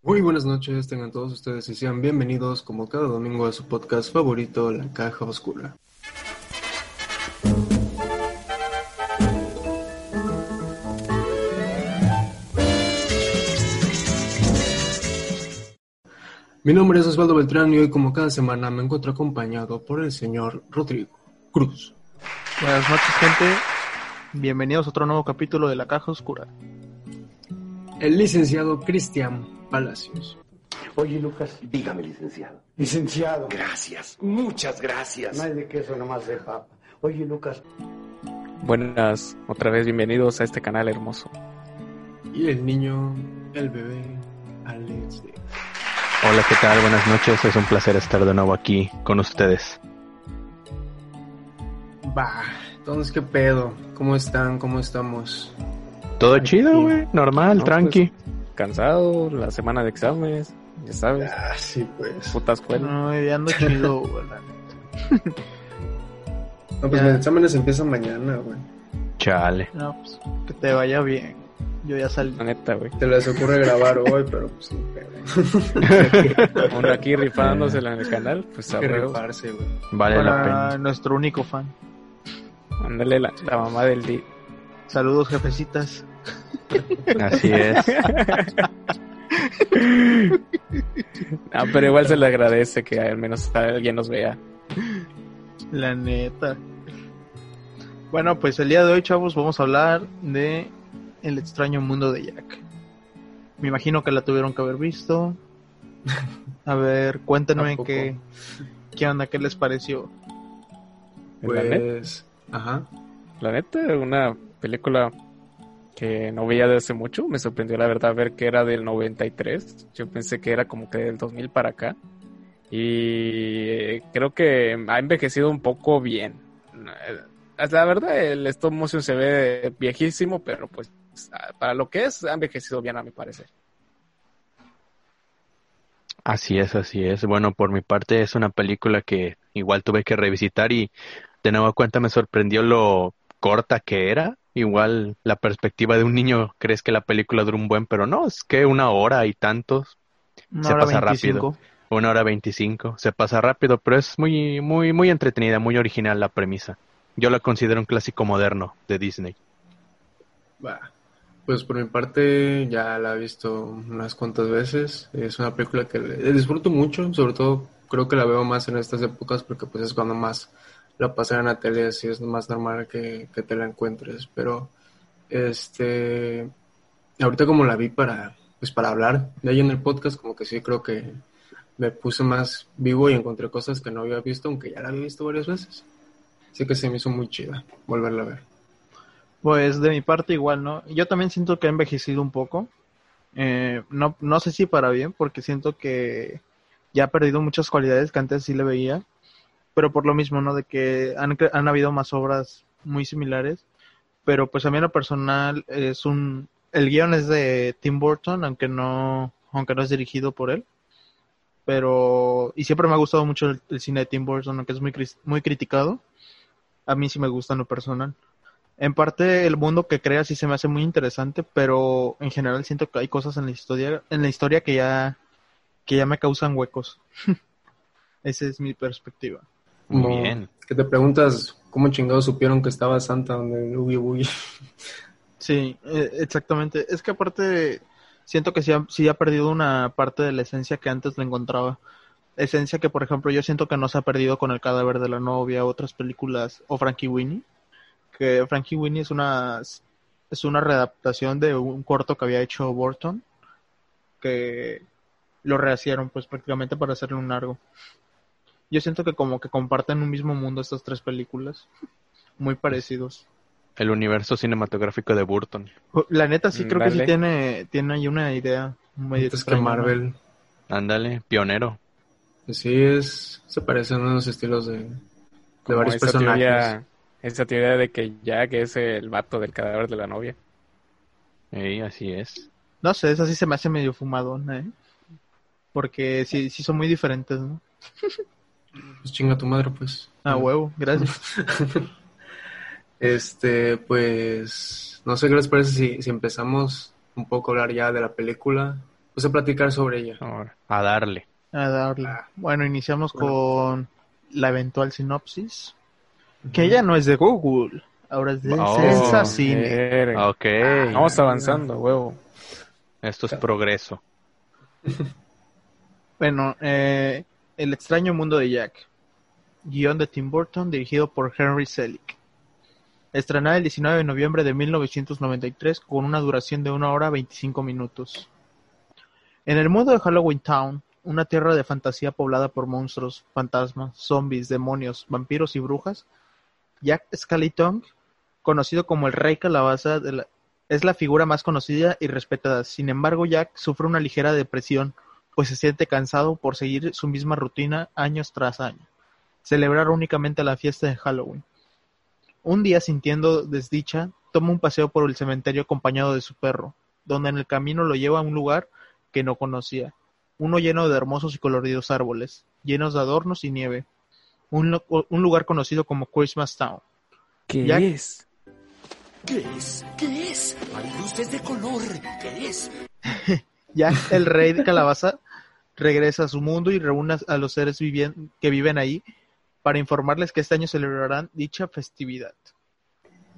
Muy buenas noches, tengan todos ustedes y sean bienvenidos como cada domingo a su podcast favorito, La Caja Oscura. Mi nombre es Osvaldo Beltrán y hoy como cada semana me encuentro acompañado por el señor Rodrigo Cruz. Buenas noches, gente. Bienvenidos a otro nuevo capítulo de La Caja Oscura. El licenciado Cristian Palacios. Oye, Lucas, dígame, licenciado. Licenciado. Gracias, muchas gracias. No hay de queso nomás de papa. Oye, Lucas. Buenas, otra vez bienvenidos a este canal hermoso. Y el niño, el bebé, Alex. Hola, ¿qué tal? Buenas noches. Es un placer estar de nuevo aquí con ustedes. Bah, entonces, ¿qué pedo? ¿Cómo están? ¿Cómo estamos? Todo chido, güey. Normal, No, tranqui. Cansado, la semana de exámenes, ya sabes, Ah, sí, pues. putas escuela. No, ya ando chido, güey. No, pues Ya. los exámenes empiezan mañana, güey. Chale. No, pues, que te vaya bien. Yo ya salí. La neta, güey. Te les ocurre grabar hoy, pero pues. Uno aquí rifándosela en el canal, pues a rifarse, güey. Vale la pena. nuestro único fan. Ándale la, la mamá del día. Saludos, jefecitas. Así es. Ah, pero igual se le agradece que al menos alguien nos vea. La neta. Bueno, pues el día de hoy, chavos, vamos a hablar de El extraño mundo de Jack. Me imagino que la tuvieron que haber visto. A ver, cuéntenme qué, qué onda, qué les pareció. La, neta, Pues, ajá. la neta, una película que no veía desde hace mucho. Me sorprendió la verdad ver que era del 93. Yo pensé que era como que del 2000 para acá. Y eh, creo que ha envejecido un poco bien. Eh, La verdad, el stop motion se ve viejísimo, pero pues para lo que es, ha envejecido bien a mi parecer. Así es, así es. Bueno, por mi parte es una película que igual tuve que revisitar y de nueva cuenta me sorprendió lo corta que era. Igual la perspectiva de un niño crees que la película dura un buen, pero no, es que una hora y tantos, Una Se hora pasa 25. una hora veinticinco, se pasa rápido, pero es muy, muy, muy entretenida, muy original la premisa. Yo la considero un clásico moderno de Disney. Va. Pues por mi parte ya la he visto unas cuantas veces. Es una película que le- disfruto mucho, sobre todo creo que la veo más en estas épocas porque pues es cuando más la pasan en la tele, así es más normal que, que te la encuentres. Pero este ahorita como la vi para pues para hablar de ahí en el podcast, como que sí creo que me puse más vivo y encontré cosas que no había visto, aunque ya la había visto varias veces. Así que se me hizo muy chida volverla a ver. Pues de mi parte igual, ¿no? Yo también siento que ha envejecido un poco. Eh, no, no sé si para bien, porque siento que ya ha perdido muchas cualidades que antes sí le veía. Pero por lo mismo, ¿no? De que han, han habido más obras muy similares. Pero pues a mí en lo personal es un... El guion es de Tim Burton, aunque no, aunque no es dirigido por él. Pero... Y siempre me ha gustado mucho el, cine de Tim Burton, aunque es muy, muy criticado. A mí sí me gusta en lo personal. En parte el mundo que crea sí se me hace muy interesante, pero en general siento que hay cosas en la historia, en la historia que ya, que ya me causan huecos. Esa es mi perspectiva. Muy Como bien. Que te preguntas cómo chingados supieron que estaba Santa donde el Ubi Boogie. Sí, eh, exactamente. Es que aparte siento que sí ha, sí ha perdido una parte de la esencia que antes le encontraba. Esencia que, por ejemplo, yo siento que no se ha perdido con el cadáver de la novia, otras películas, o Frankie Winnie. Que Frankie Winnie es una, es una readaptación de un corto que había hecho Burton, que lo rehacieron pues prácticamente para hacerle un largo. Yo siento que como que comparten un mismo mundo estas tres películas, muy parecidos. El universo cinematográfico de Burton. La neta sí creo que sí tiene, tiene ahí una idea medio Antes que. Marvel. Ándale, pionero. Pues sí, es, se parecen unos estilos de, de Como varios esa personajes. teoría, esa teoría de que Jack es el vato del cadáver de la novia. Ey, así es. No sé, esa sí se me hace medio fumadona, ¿eh? Porque sí, sí son muy diferentes, ¿no? Pues chinga tu madre, pues. Ah, huevo, gracias. Este, pues, no sé qué les parece si, si empezamos un poco a hablar ya de la película. pues a platicar sobre ella. Ahora, A darle. A darle. Ah. Bueno, iniciamos Bueno. con la eventual sinopsis. Que ya no es de Google, ahora es de Oh, Sensa Cine. verga. Ok. Vamos avanzando, huevo. Esto es progreso. Bueno, eh, El extraño mundo de Jack. Guión de Tim Burton, dirigido por Henry Selick. Estrenada el 19 de noviembre de 1993 con una duración de 1 hora 25 minutos. En el mundo de Halloween Town, una tierra de fantasía poblada por monstruos, fantasmas, zombies, demonios, vampiros y brujas, Jack Skellington, conocido como el Rey Calabaza, es la figura más conocida y respetada. Sin embargo, Jack sufre una ligera depresión pues se siente cansado por seguir su misma rutina años tras año. Celebrar únicamente la fiesta de Halloween. Un día, sintiendo desdicha, toma un paseo por el cementerio acompañado de su perro, donde en el camino lo lleva a un lugar que no conocía, uno lleno de hermosos y coloridos árboles, llenos de adornos y nieve, un, un lugar conocido como Christmas Town. ¿Qué Ya- es? ¿Qué es? ¿Qué es? Hay luces de color. ¿Qué es? Jack, el rey de Calabaza, regresa a su mundo y reúne a los seres vivien- que viven ahí para informarles que este año celebrarán dicha festividad.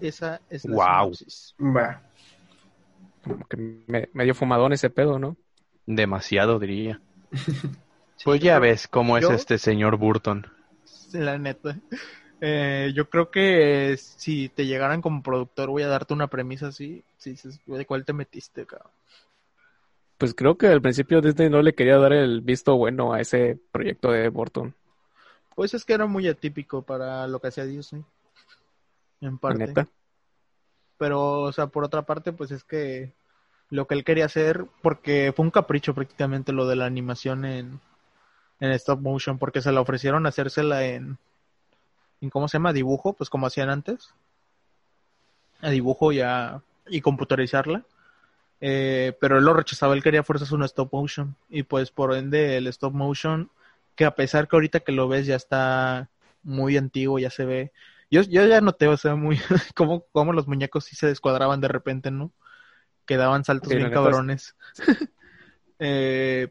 Esa es la. Va. Como que me- medio fumadón ese pedo, ¿no? Demasiado, diría. Sí, Pues ya ves cómo es yo- este señor Burton. La neta. Eh, yo creo que si te llegaran como productor, voy a darte una premisa así. Si dices, ¿de cuál te metiste, cabrón? Pues creo que al principio Disney no le quería dar el visto bueno a ese proyecto de Burton. Pues es que era muy atípico para lo que hacía Disney. En parte. neta. Pero, o sea, por otra parte, pues es que lo que él quería hacer, porque fue un capricho prácticamente lo de la animación en, en stop motion, porque se la ofrecieron hacérsela en, en, ¿cómo se llama? Dibujo, pues como hacían antes. A dibujo ya y computarizarla. Eh, pero él lo rechazaba, él quería fuerzas un stop motion. Y pues por ende el stop motion, que a pesar que ahorita que lo ves ya está muy antiguo, ya se ve yo, yo ya noté, o sea, muy como, como los muñecos sí se descuadraban de repente, ¿no? Que daban saltos Sí, bien cabrones. Eh,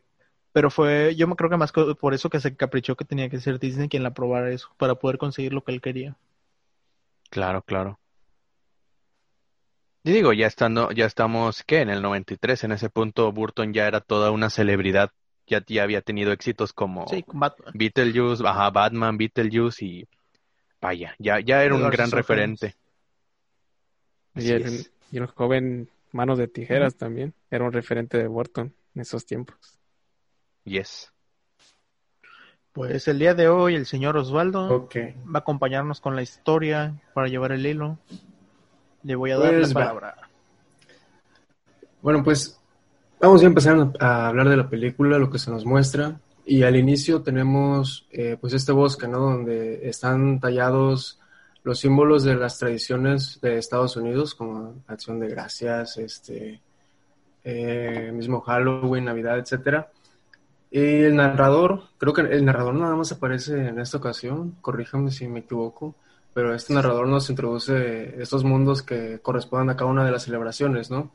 pero fue, yo me creo que más por eso que se caprichó que tenía que ser Disney quien la probara eso, para poder conseguir lo que él quería. Claro, claro. Y digo, ya estando, ya estamos, ¿qué? En el 93, en ese punto Burton ya era toda una celebridad, ya, ya había tenido éxitos como Sí, con Batman. Beetlejuice, ajá, Batman, Beetlejuice y vaya, ya, ya era un Edward gran Scissorhands. referente. Y Así el, es. y el joven Manos de Tijeras también era un referente de Burton en esos tiempos. Yes. Pues el día de hoy el señor Osvaldo va a acompañarnos con la historia para llevar el hilo. Le voy a dar Pues la va. palabra. Bueno, pues vamos a empezar a hablar de la película, lo que se nos muestra. Y al inicio tenemos eh, pues este bosque, ¿no? Donde están tallados los símbolos de las tradiciones de Estados Unidos, como Acción de Gracias, este, eh, mismo Halloween, Navidad, etcétera. Y el narrador, creo que el narrador nada más aparece en esta ocasión, corríjame si me equivoco, pero este narrador nos introduce estos mundos que corresponden a cada una de las celebraciones, ¿no?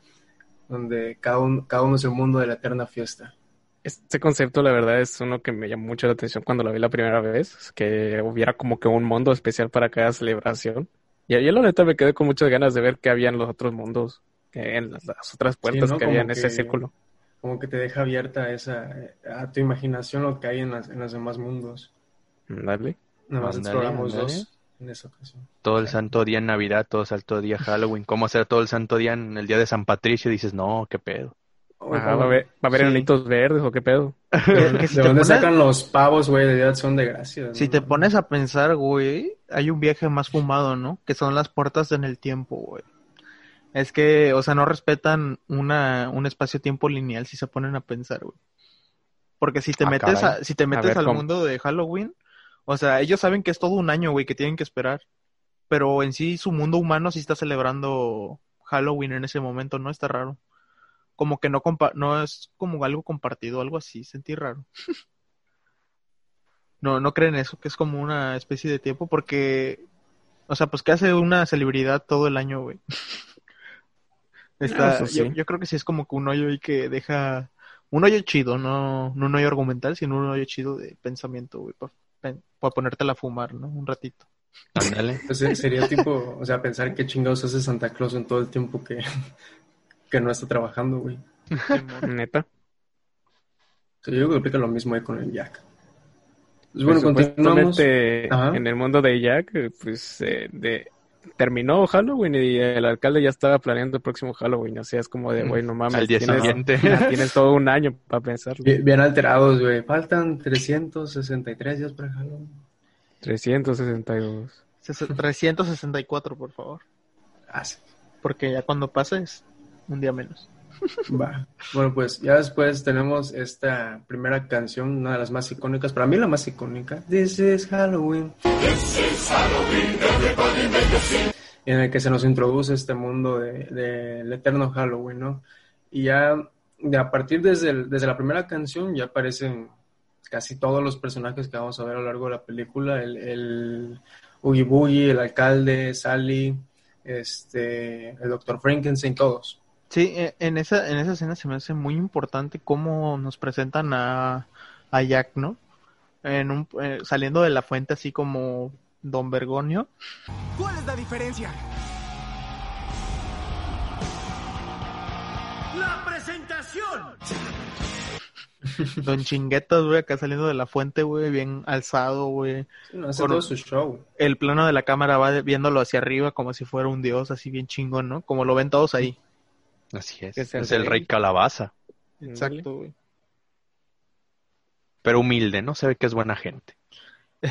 Donde cada, un- cada uno es el mundo de la eterna fiesta. Este concepto, la verdad, es uno que me llamó mucho la atención cuando lo vi la primera vez, que hubiera como que un mundo especial para cada celebración. Y ahí la neta me quedé con muchas ganas de ver qué había en los otros mundos, que en las, las otras puertas ¿no? que había en ese círculo. Como que te deja abierta esa, a tu imaginación lo que hay en, las- en los demás mundos. Dale. Nada más exploramos dos en esa ocasión. Todo el santo día en Navidad, todo el santo día Halloween. ¿Cómo hacer todo el santo día en el día de San Patricio? Dices, no, qué pedo. Ah, ¿va a haber, va a haber Sí. enanitos verdes o qué pedo? ¿De, que si de te dónde pones- sacan los pavos, güey? De de Acción de Gracias. Si te pones a pensar, güey, hay un viaje más fumado, ¿no? Que son las puertas en el tiempo, güey. Es que, o sea, no respetan una, un espacio-tiempo lineal si se ponen a pensar, güey. Porque si te Ah, metes caray. a, si te metes ver, al ¿cómo? mundo de Halloween, o sea, ellos saben que es todo un año, güey, que tienen que esperar. Pero en sí su mundo humano sí está celebrando Halloween en ese momento, ¿no? Está raro. Como que no compa no es como algo compartido, algo así, sentí raro. No, no creen eso, que es como una especie de tiempo, porque, o sea, pues que hace una celebridad todo el año, güey. Está, sí. yo, yo creo que sí es como que un hoyo ahí que deja un hoyo chido, no, no un hoyo argumental, sino un hoyo chido de pensamiento, güey, para ponértela a fumar, ¿no? Un ratito. Ándale. Pues, sería tipo, o sea, pensar qué chingados hace Santa Claus en todo el tiempo que, que no está trabajando, güey. Neta. Sí, yo creo que aplica lo mismo ahí con el Jack. Pues bueno, Pues, continuamos. en el mundo de Jack, pues eh, de, terminó Halloween y el alcalde ya estaba planeando el próximo Halloween. O sea, es como de, güey, no mames. Al día tienes, siguiente. tienes todo un año para pensarlo. Bien, bien alterados, güey. Faltan 363 días para Halloween. 362. Ses- 364, por favor. Ah, sí. Porque ya cuando pase es un día menos. Va. Bueno, pues ya después tenemos esta primera canción, una de las más icónicas, para mí la más icónica, This is Halloween. En el que se nos introduce este mundo del de, eterno Halloween, ¿no? Y ya de a partir desde, el- desde la primera canción ya aparecen casi todos los personajes que vamos a ver a lo largo de la película, el, el Oogie Boogie, el alcalde, Sally, este, el Dr. Frankenstein, todos. Sí, eh, en esa, en esa escena se me hace muy importante cómo nos presentan a, a Jack, ¿no? En un, eh, saliendo de la fuente así como Don Bergonio. ¿Cuál es la diferencia? ¡La presentación! Don Chinguetas, güey, acá saliendo de la fuente, güey, bien alzado, güey. Sí, no, hace todo su show. El plano de la cámara va viéndolo hacia arriba como si fuera un dios, así bien chingón, ¿no? Como lo ven todos ahí. Así es. Es el Es el rey. rey calabaza. Exacto, güey. Pero humilde, ¿no? Se ve que es buena gente.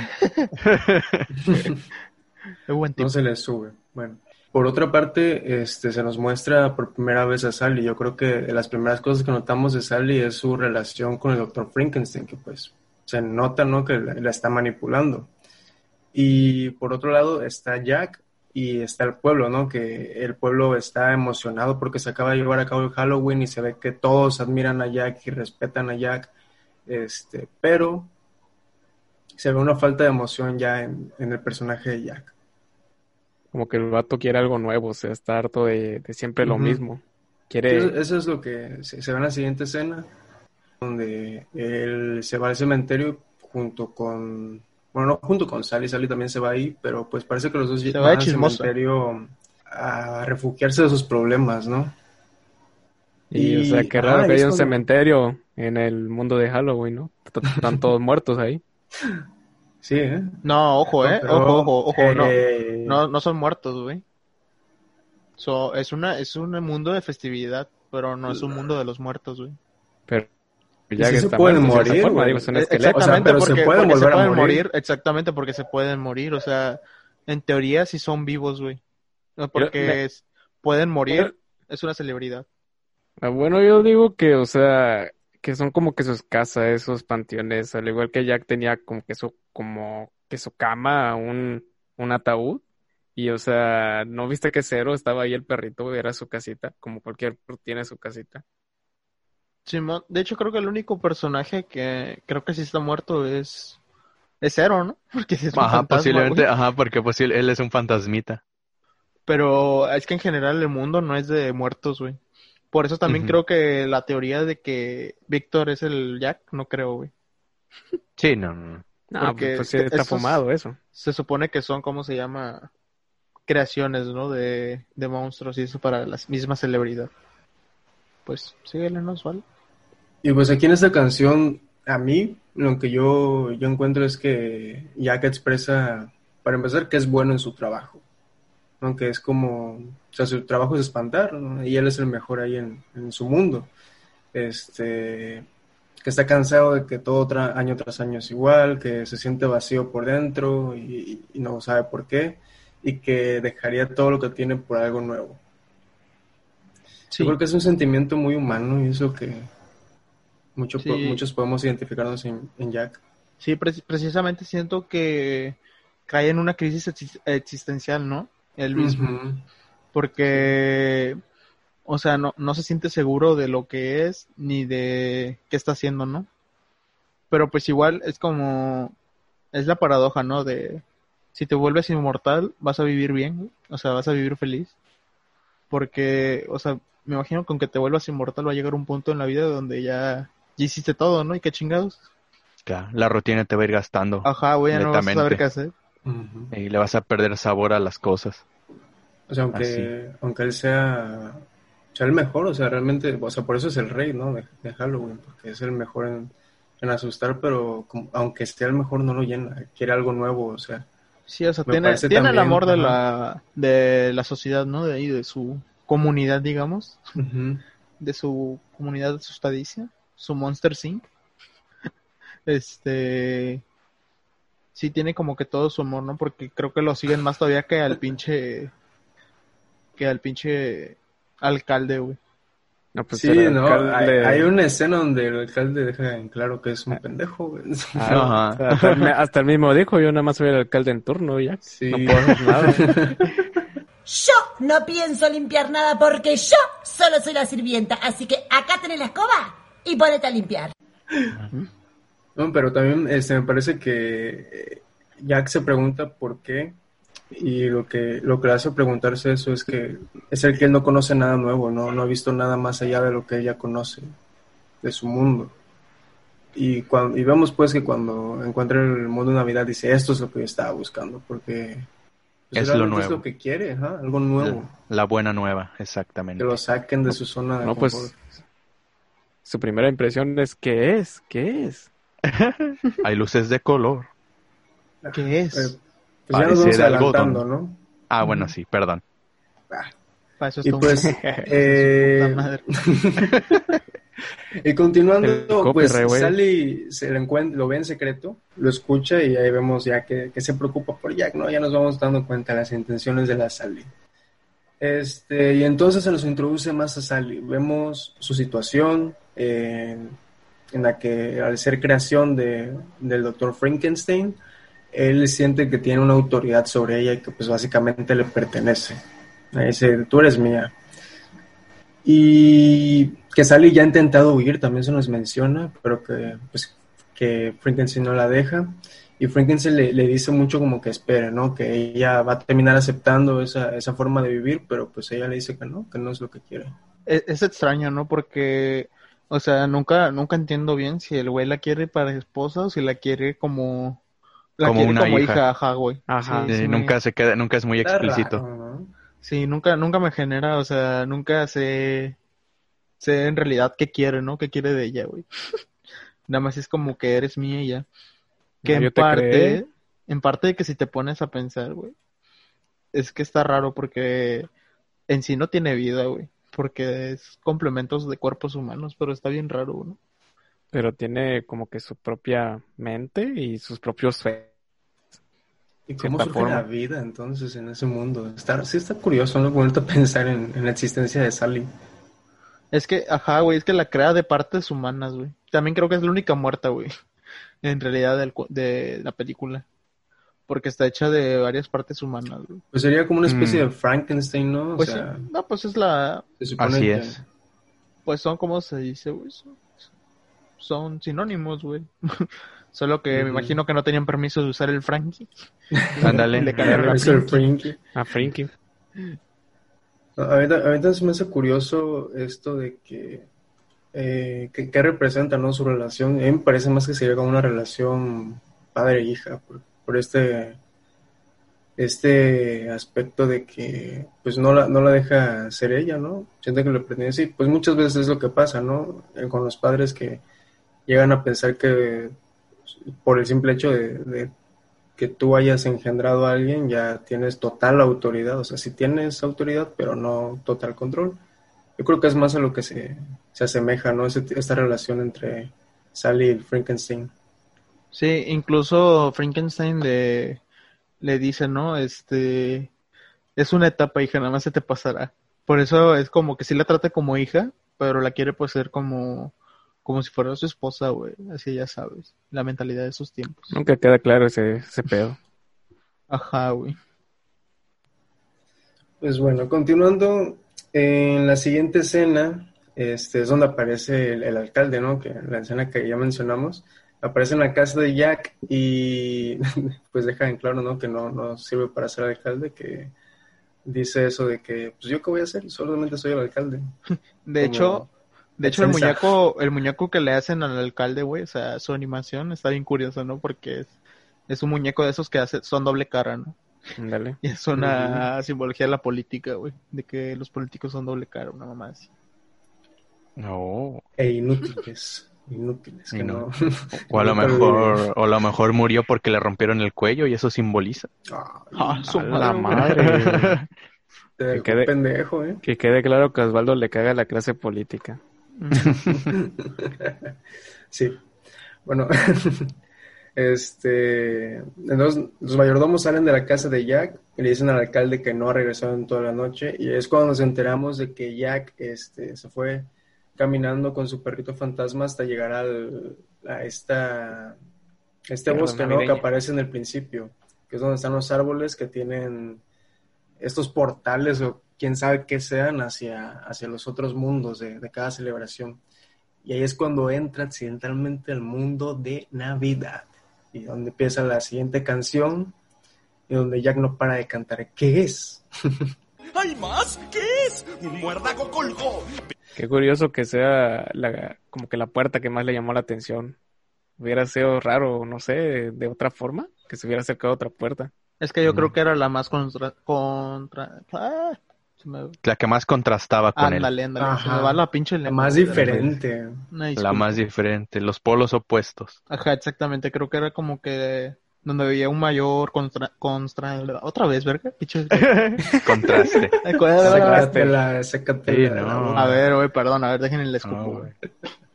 Buen. No se le sube. Bueno, por otra parte, este, se nos muestra por primera vez a Sally. Yo creo que de las primeras cosas que notamos de Sally es su relación con el Dr. Frankenstein, que pues se nota, ¿no? Que la, la está manipulando. Y por otro lado está Jack y está el pueblo, ¿no? Que el pueblo está emocionado porque se acaba de llevar a cabo el Halloween y se ve que todos admiran a Jack y respetan a Jack. Este, pero se ve una falta de emoción ya en, en el personaje de Jack. Como que el vato quiere algo nuevo, o sea, está harto de, de siempre lo mismo. Quiere, Eso, eso es lo que se, se ve en la siguiente escena, donde él se va al cementerio junto con, bueno, no junto con Sally, Sally también se va ahí, pero pues parece que los dos Se van al cementerio a refugiarse de sus problemas, ¿no? y, o sea, qué raro que haya un cementerio en el mundo de Halloween, ¿no? Están todos muertos ahí. Sí, ¿eh? No, ojo, eh. Pero, Ojo, ojo, ojo, no. eh, No, no son muertos, güey. So, es una, es un mundo de festividad, pero no es un mundo de los muertos, güey. Pero Ya que se pueden morir, forma, güey. digo, son esqueletos. o sea, pero se porque, pueden porque volver a pueden morir. Exactamente, porque se pueden morir. O sea, en teoría sí son vivos, güey. No, Porque me- es- pueden morir, es una celebridad. Ah, Bueno, yo digo que, o sea, que son como que sus casas, esos panteones, al igual que Jack tenía como que su, como que su cama, un, un ataúd, y o sea, ¿no viste que Cero estaba ahí el perrito, era su casita, como cualquier tiene su casita? Simón, de hecho, creo que el único personaje que creo que sí está muerto es, es Zero, ¿no? Porque sí es un Ajá, fantasma, posiblemente, güey. ajá, porque posil- él es un fantasmita. Pero es que en general el mundo no es de muertos, güey. Por eso también creo que la teoría de que Víctor es el Jack, no creo, güey. Sí, no, no. no. No, Porque pues sí, está esos- fumado eso. Se supone que son, ¿cómo se llama? Creaciones, ¿no? De, de monstruos y eso para la misma celebridad. Pues síguele, ¿no, Osvaldo? Y pues aquí en esta canción, a mí, lo que yo, yo encuentro es que Jack expresa, para empezar, que es bueno en su trabajo. Aunque es como, o sea, su trabajo es espantar, ¿no? Y él es el mejor ahí en, en su mundo. Este, que está cansado de que todo tra- año tras año es igual, que se siente vacío por dentro y, y no sabe por qué, y que dejaría todo lo que tiene por algo nuevo. Yo creo que es un sentimiento muy humano y eso que mucho Sí. po- muchos podemos identificarnos en, en Jack. Sí, pre- precisamente siento que cae en una crisis exis- existencial, ¿no? Él mismo. Porque, o sea, no, no se siente seguro de lo que es ni de qué está haciendo, ¿no? Pero pues igual es como, es la paradoja, ¿no? De si te vuelves inmortal, vas a vivir bien, o sea, vas a vivir feliz. Porque, o sea, me imagino que aunque te vuelvas inmortal va a llegar un punto en la vida donde ya, ya hiciste todo, ¿no? Y qué chingados. Claro, la rutina te va a ir gastando. Ajá, güey, ya no vas a saber qué hacer. Y le vas a perder sabor a las cosas. O sea, aunque, aunque él sea, sea el mejor, o sea, realmente, o sea, por eso es el rey, ¿no? De, de Halloween, porque es el mejor en, en asustar, pero como- aunque sea el mejor, no lo llena, quiere algo nuevo, o sea. Sí, o sea, tiene, tiene el también, amor de ajá. la, de la sociedad, ¿no? De ahí, de su comunidad, digamos. de su comunidad asustadicia, su Monster Inc. Este sí tiene como que todo su amor, ¿no? Porque creo que lo siguen más todavía que al pinche que al pinche alcalde, güey. No, pues Sí, no, hay, alcalde- hay una escena donde el alcalde deja en claro que es un pendejo, güey. Ah, Ajá. hasta, el, hasta el mismo dijo, yo nada más soy el alcalde en turno ya. Sí. No puedo hacer nada. Yo no pienso limpiar nada porque yo solo soy la sirvienta, así que acá tenés la escoba y ponete a limpiar. No, pero también este, me parece que eh, Jack se pregunta por qué y lo que lo que le hace preguntarse eso es que es el que él no conoce nada nuevo, no, no ha visto nada más allá de lo que ella conoce de su mundo. Y, cuando, y vemos pues que cuando encuentra el mundo de Navidad dice esto es lo que yo estaba buscando porque pues, Es lo realmente nuevo. es lo que quiere, algo nuevo, La, la buena nueva, que exactamente. lo saquen de su zona de No, confort. pues su primera impresión es ¿qué es? ¿Qué es? Hay luces de color. ¿Qué es? Eh, pues ya nos Parece vamos de algodón. adelantando, ¿no? Ah, bueno, sí, perdón. Para eso Y un- pues, eh, madre. Y continuando, pues. Sally se lo, encuentra, lo ve en secreto, lo escucha y ahí vemos ya que, que se preocupa por Jack, ¿no? Ya nos vamos dando cuenta de las intenciones de la Sally. Este, y entonces se nos introduce más a Sally. Vemos su situación eh, en la que al ser creación de, del doctor Frankenstein, él siente que tiene una autoridad sobre ella y que pues básicamente le pertenece. Dice, tú eres mía. Y que Sally ya ha intentado huir, también se nos menciona, pero que, pues, que Frankenstein no la deja. Y Frankenstein le, le dice mucho como que espere, ¿no? Que ella va a terminar aceptando esa, esa forma de vivir, pero pues ella le dice que no, que no es lo que quiere. Es, es extraño, ¿no? Porque, o sea, nunca, nunca entiendo bien si el güey la quiere para esposa o si la quiere como, la Como quiere una como hija. hija, ajá, güey. Ajá. Sí, sí me- nunca se queda, nunca es muy Está explícito. raro, ¿no? Sí, nunca, nunca me genera, o sea, nunca sé, sé en realidad qué quiere, ¿no? ¿Qué quiere de ella, güey? Nada más es como que eres mía y ya. Que No, en parte, creé. en parte de que si te pones a pensar, güey, es que está raro porque en sí no tiene vida, güey. Porque es complementos de cuerpos humanos, pero está bien raro, ¿no? Pero tiene como que su propia mente y sus propios fe. ¿Y cómo surge forma. la vida entonces en ese mundo? Está, sí está curioso, ¿no? Vuelto a pensar en, en la existencia de Sally. Es que, ajá, güey, es que la crea de partes humanas, güey. También creo que es la única muerta, güey. En realidad del cu- de la película. Porque está hecha de varias partes humanas, güey. Pues sería como una especie Mm. de Frankenstein, ¿no? O Pues sea, sí. No, pues es la... se supone Así que- es. Pues son, como se dice, güey? Son, son sinónimos, güey. Solo que me imagino que no tenían permiso de usar el Frankie. Ándale. Le la Eso el Frankie. A Frankie. Ahorita, ahorita se me hace curioso esto de que, eh, que representa ¿no? su relación. A mí me parece más que sería como una relación padre-hija, por este, este aspecto de que pues no la, no la deja ser ella, ¿no? Siente que le pertenece y pues muchas veces es lo que pasa, ¿no? Eh, Con los padres que llegan a pensar que por el simple hecho de, de que tú hayas engendrado a alguien, ya tienes total autoridad. O sea, sí tienes autoridad, pero no total control. Yo creo que es más a lo que se, se asemeja, ¿no? Ese- esta relación entre Sally y Frankenstein. Sí, incluso Frankenstein le, le dice, ¿no? Este, es una etapa, hija, nada más se te pasará. Por eso es como que sí la trata como hija, pero la quiere pues ser como, como si fuera su esposa, güey. Así ya sabes, la mentalidad de esos tiempos. Nunca queda claro ese, ese pedo. Ajá, güey. Pues bueno, continuando, en la siguiente escena, este, es donde aparece el, el alcalde, ¿no? Que la escena que ya mencionamos, aparece en la casa de Jack y pues deja en claro, ¿no? Que no, no sirve para ser alcalde, que dice eso de que, pues yo qué voy a hacer, solamente soy el alcalde. De Como hecho, de hecho el muñeco, el muñeco que le hacen al alcalde, güey, o sea, su animación está bien curiosa, ¿no? Porque es, es un muñeco de esos que hace, son doble cara, ¿no? Ándale. Y es una simbología de la política, güey, de que los políticos son doble cara, una mamá así. No. E inútiles, inútiles, que no. no. O a lo mejor, o a lo mejor murió porque le rompieron el cuello y eso simboliza. Ay, Ah, su A la madre, madre. te dejó que quede- pendejo, ¿eh? Que quede claro que Osvaldo le caga la clase política. Sí. Bueno, este, entonces los mayordomos salen de la casa de Jack y le dicen al alcalde que no ha regresado en toda la noche y es cuando nos enteramos de que Jack, este, se fue caminando con su perrito fantasma hasta llegar al, a esta, este bosque, ¿no? Que aparece en el principio, que es donde están los árboles que tienen estos portales o quién sabe qué sean hacia, hacia los otros mundos de, de cada celebración. Y ahí es cuando entra accidentalmente al mundo de Navidad. Y donde empieza la siguiente canción. Y donde Jack no para de cantar. ¿Qué es? ¿Hay más? ¿Qué es? Un muérdago colgó. Qué curioso que sea la, como que la puerta que más le llamó la atención. Hubiera sido raro, no sé, de otra forma, que se hubiera acercado a otra puerta. Es que yo Mm. creo que era la más contra... contra... Ah, me... La que más contrastaba con él. Ándale, ándale, se Ajá. me va la pinche La más diferente. La más diferente, los polos opuestos. Ajá, exactamente, creo que era como que donde veía un mayor contra... contra... Otra vez, verga. Contraste. Sí, la boca. A ver, güey, perdón, a ver, déjenme el escupo, No, güey.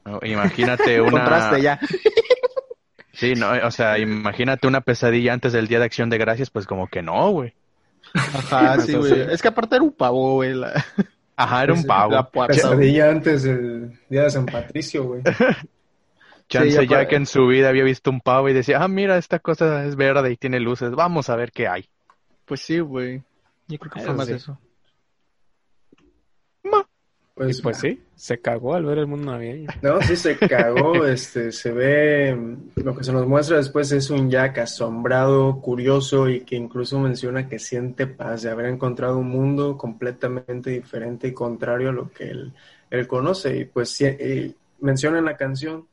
No, imagínate una. Contraste ya. Sí, no, o sea, imagínate una pesadilla antes del Día de Acción de Gracias, pues como que no, güey. Ajá, sí, güey. sí. Es que aparte era un pavo, güey. La... Ajá, era un Sí, pavo. la. Pesadilla antes del día de San Patricio, güey. Chance Sí, ya ya pa- que en su vida había visto un pavo y decía, ah, mira, esta cosa es verde y tiene luces, vamos a ver qué hay. Pues sí, güey. Yo creo que fue Eso más sí. eso. Pues, Y pues sí, se cagó al ver el mundo navideño. No, sí se cagó, este, se ve, mm, lo que se nos muestra después es un Jack asombrado, curioso y que incluso menciona que siente paz de haber encontrado un mundo completamente diferente y contrario a lo que él, él conoce. Y pues sí, eh, menciona en la canción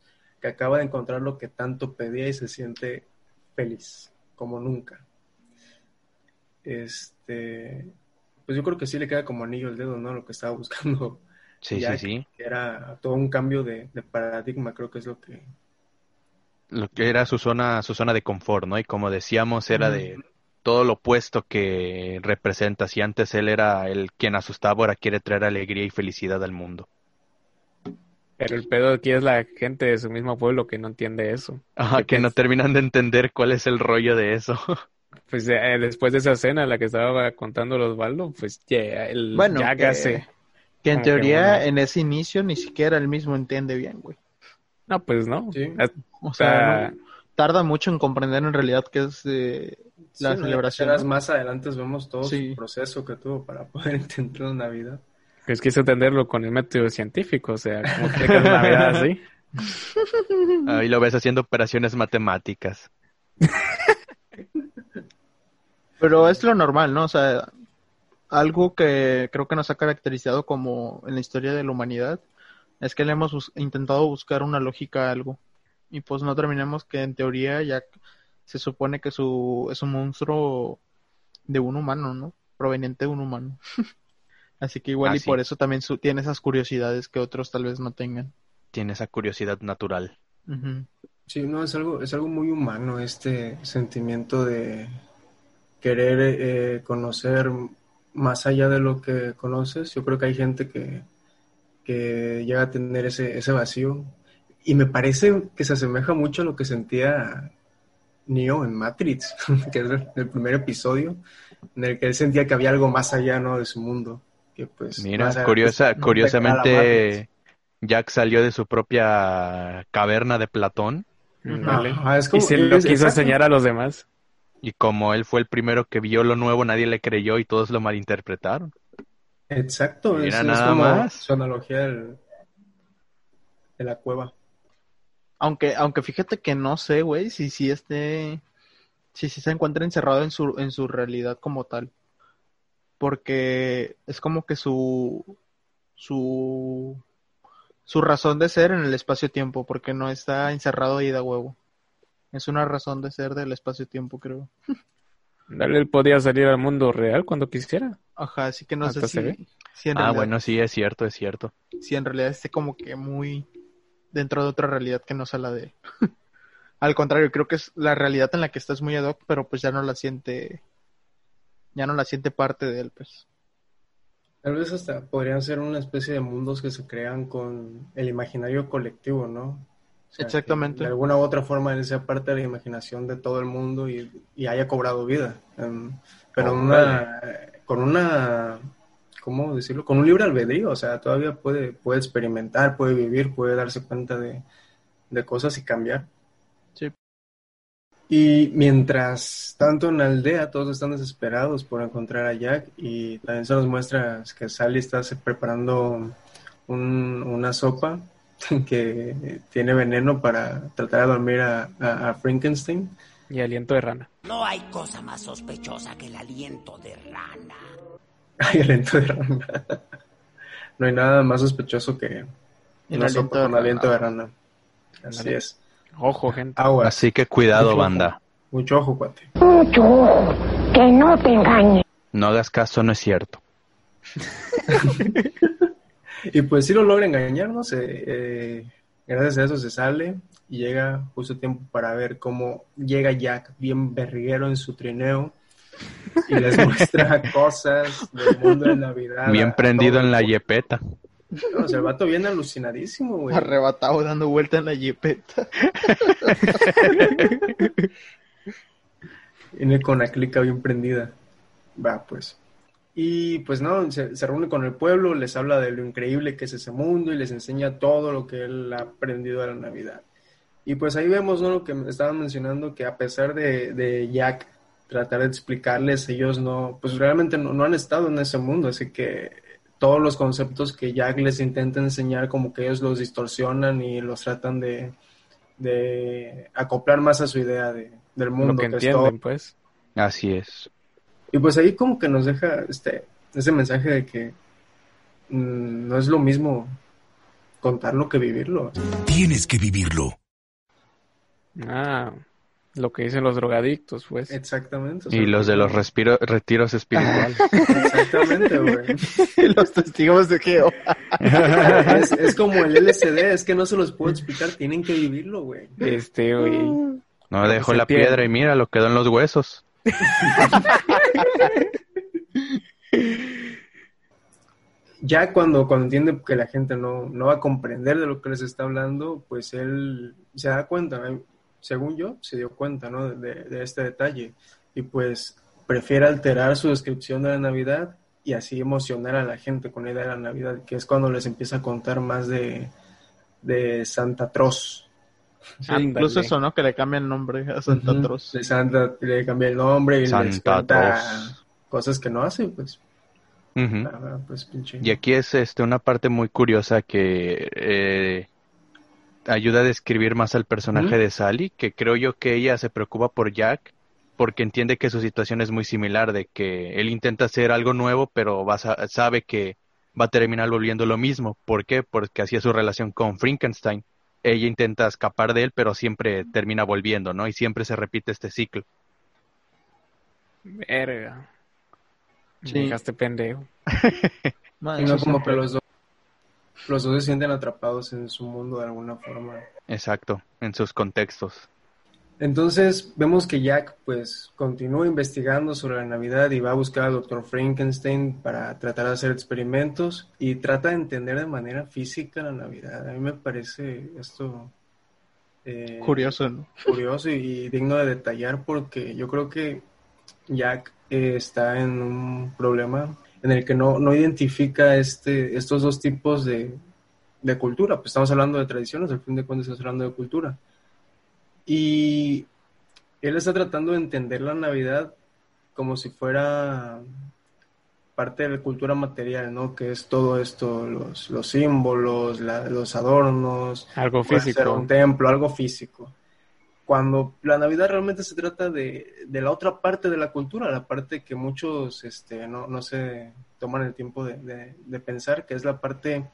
que acaba de encontrar lo que tanto pedía y se siente feliz, como nunca. Este, pues yo creo que sí le queda como anillo al dedo, ¿no? Lo que estaba buscando Sí, sí, sí. era todo un cambio de, de paradigma, creo que es lo que... Lo que era su zona, su zona de confort, ¿no? Y como decíamos, era de todo lo opuesto que representa. Si antes él era el quien asustaba, ahora quiere traer alegría y felicidad al mundo. Pero el pedo aquí es la gente de su mismo pueblo que no entiende eso. Ajá, Que no terminan de entender cuál es el rollo de eso. Pues eh, después de esa escena, la que estaba contando Osvaldo, pues ya el Bueno, Jack que- hace- Que en que teoría, bueno. en ese inicio, ni siquiera él mismo entiende bien, güey. No, pues no. Sí. Es- O sea, no- tarda mucho en comprender en realidad qué es eh, la celebración. Más adelante vemos todo Sí. su proceso que tuvo para poder entender la Navidad. Pues quise entenderlo con el método científico, o sea, como que la Navidad así. Ahí lo ves haciendo operaciones matemáticas. Pero es lo normal, ¿no? O sea, algo que creo que nos ha caracterizado como en la historia de la humanidad es que le hemos bus- intentado buscar una lógica a algo. Y pues no terminamos que en teoría ya se supone que su, es un monstruo de un humano, ¿no? Proveniente de un humano. Así que igual Ah, y sí. por eso también su- tiene esas curiosidades que otros tal vez no tengan. Tiene esa curiosidad natural. Sí, no, es algo, es algo muy humano este sentimiento de querer eh, conocer más allá de lo que conoces. Yo creo que hay gente que, que llega a tener ese, ese vacío. Y me parece que se asemeja mucho a lo que sentía Neo en Matrix, que es el, el primer episodio, en el que él sentía que había algo más allá, ¿no? de su mundo. Que pues, Mira, curiosa, no curiosamente, Jack salió de su propia caverna de Platón Dale. Ajá, es Y como- se lo es- quiso exacto. enseñar a los demás. y como él fue el primero que vio lo nuevo, nadie le creyó y todos lo malinterpretaron. Exacto, Mira es, es nada como más. su analogía del- de la cueva. Aunque, aunque fíjate que no sé, güey, si si este, si si se encuentra encerrado en su, en su realidad como tal. Porque es como que su su su razón de ser en el espacio-tiempo, porque no está encerrado ahí de huevo. Es una razón de ser del espacio-tiempo, creo. Dale, él podía salir al mundo real cuando quisiera. Ajá, así que no sé Hasta si, si en Ah, realidad, bueno, sí, es cierto, es cierto. si en realidad esté como que muy dentro de otra realidad que no sea la de él. Al contrario, creo que es la realidad en la que estás muy ad hoc, pero pues ya no la siente, ya no la siente parte de él, pues. Tal vez hasta podrían ser una especie de mundos que se crean con el imaginario colectivo, ¿no? O sea, Exactamente. De alguna u otra forma él sea parte de la imaginación de todo el mundo y, y haya cobrado vida. em, pero una, con una, ¿cómo decirlo? Con un libre albedrío, o sea, todavía puede, puede experimentar, puede vivir, puede darse cuenta de, de cosas y cambiar. Y mientras tanto en la aldea todos están desesperados por encontrar a Jack y también se nos muestra que Sally está preparando un- una sopa que tiene veneno para tratar de dormir a, a- a Frankenstein. Y aliento de rana. No hay cosa más sospechosa que el aliento de rana. Ay, aliento de rana. No hay nada más sospechoso que El una sopa con aliento de rana. Así es. Ojo, gente. Agua. Así que cuidado, Mucho ojo. banda. Mucho ojo, cuate. Mucho ojo, que no te engañe. No hagas caso, no es cierto. Y pues sí lo logra engañar, no sé. eh, gracias a eso se sale y llega justo a tiempo para ver cómo llega Jack bien berriguero en su trineo y les muestra cosas del mundo de Navidad. Bien prendido en la yepeta. No, o sea, el vato viene alucinadísimo, güey. Arrebatado dando vuelta en la jipeta. Viene con la clica bien prendida. Va, pues. Y pues no, se, se reúne con el pueblo, les habla de lo increíble que es ese mundo y les enseña todo lo que él ha aprendido de la Navidad. Y pues ahí vemos ¿no? lo que estaban mencionando, que a pesar de, de Jack tratar de explicarles, ellos no, pues realmente no, no han estado en ese mundo, así que todos los conceptos que Jack les intenta enseñar, como que ellos los distorsionan y los tratan de, de acoplar más a su idea de, del mundo. Lo que que es todo entienden, pues. Así es. y pues ahí como que nos deja este ese mensaje de que mm, no es lo mismo contarlo que vivirlo. Tienes que vivirlo. Ah, lo que dicen los drogadictos, pues. Exactamente. o sea, Y los de los respiro- retiros espirituales. Exactamente, güey. Los testigos de Jehová. Es, es como el LSD, es que no se los puedo explicar, tienen que vivirlo, güey. Este, güey. No dejó la pierde. piedra y mira, lo quedó en los huesos. Ya cuando, cuando entiende que la gente no, no va a comprender de lo que les está hablando, pues él se da cuenta, ¿no? Según yo, se dio cuenta ¿no? de, de este detalle. Y pues prefiere alterar su descripción de la Navidad y así emocionar a la gente con la idea de la Navidad, que es cuando les empieza a contar más de, de Santa Troz. Sí, Ándale. incluso eso, ¿no? Que le cambian el nombre a Santa. Troz. De Santa le cambia el nombre y les Santa cuenta Troz. cosas que no hace, pues. Verdad, pues pinche. Y aquí es este una parte muy curiosa que eh, ayuda a describir más al personaje de Sally, que creo yo que ella se preocupa por Jack porque entiende que su situación es muy similar, de que él intenta hacer algo nuevo, pero va a sa- sabe que va a terminar volviendo lo mismo. ¿Por qué? Porque así es su relación con Frankenstein. Ella intenta escapar de él, pero siempre termina volviendo, ¿no? Y siempre se repite este ciclo. Verga. Me Sí. dejaste pendejo. Y no como siempre. Los dos, se sienten atrapados en su mundo de alguna forma. Exacto, en sus contextos. Entonces vemos que Jack pues continúa investigando sobre la Navidad y va a buscar al Dr. Frankenstein para tratar de hacer experimentos y trata de entender de manera física la Navidad. A mí me parece esto eh, Curioso, ¿no? curioso y, y digno de detallar porque yo creo que Jack eh, está en un problema en el que no, no identifica este, estos dos tipos de, de cultura. Pues estamos hablando de tradiciones, al fin de cuentas estamos hablando de cultura. Y él está tratando de entender la Navidad como si fuera parte de la cultura material, ¿no? Que es todo esto, los, los símbolos, la- los adornos, Algo ser físico. un templo, algo físico. Cuando la Navidad realmente se trata de, de la otra parte de la cultura, la parte que muchos este, no, no se toman el tiempo de, de- de pensar, que es la parte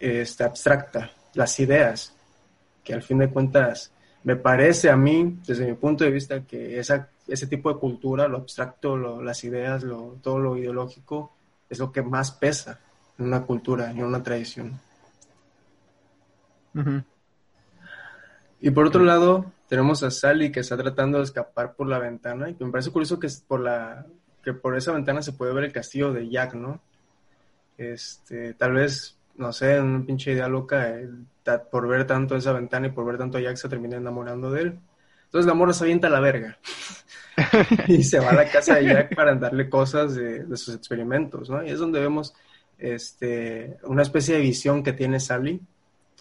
este, abstracta, las ideas, que al fin de cuentas me parece a mí, desde mi punto de vista, que esa, ese tipo de cultura, lo abstracto, lo- las ideas, lo, todo lo ideológico, es lo que más pesa en una cultura, en una tradición. Y por otro lado, tenemos a Sally que está tratando de escapar por la ventana. Y me parece curioso que es por la que por esa ventana se puede ver el castillo de Jack, ¿no? Este, tal vez, no sé, en una pinche idea loca, ta- por ver tanto esa ventana y por ver tanto a Jack se termina enamorando de él. Entonces la morra se avienta a la verga. y se va a la casa de Jack para darle cosas de, de sus experimentos, ¿no? Y es donde vemos este, una especie de visión que tiene Sally,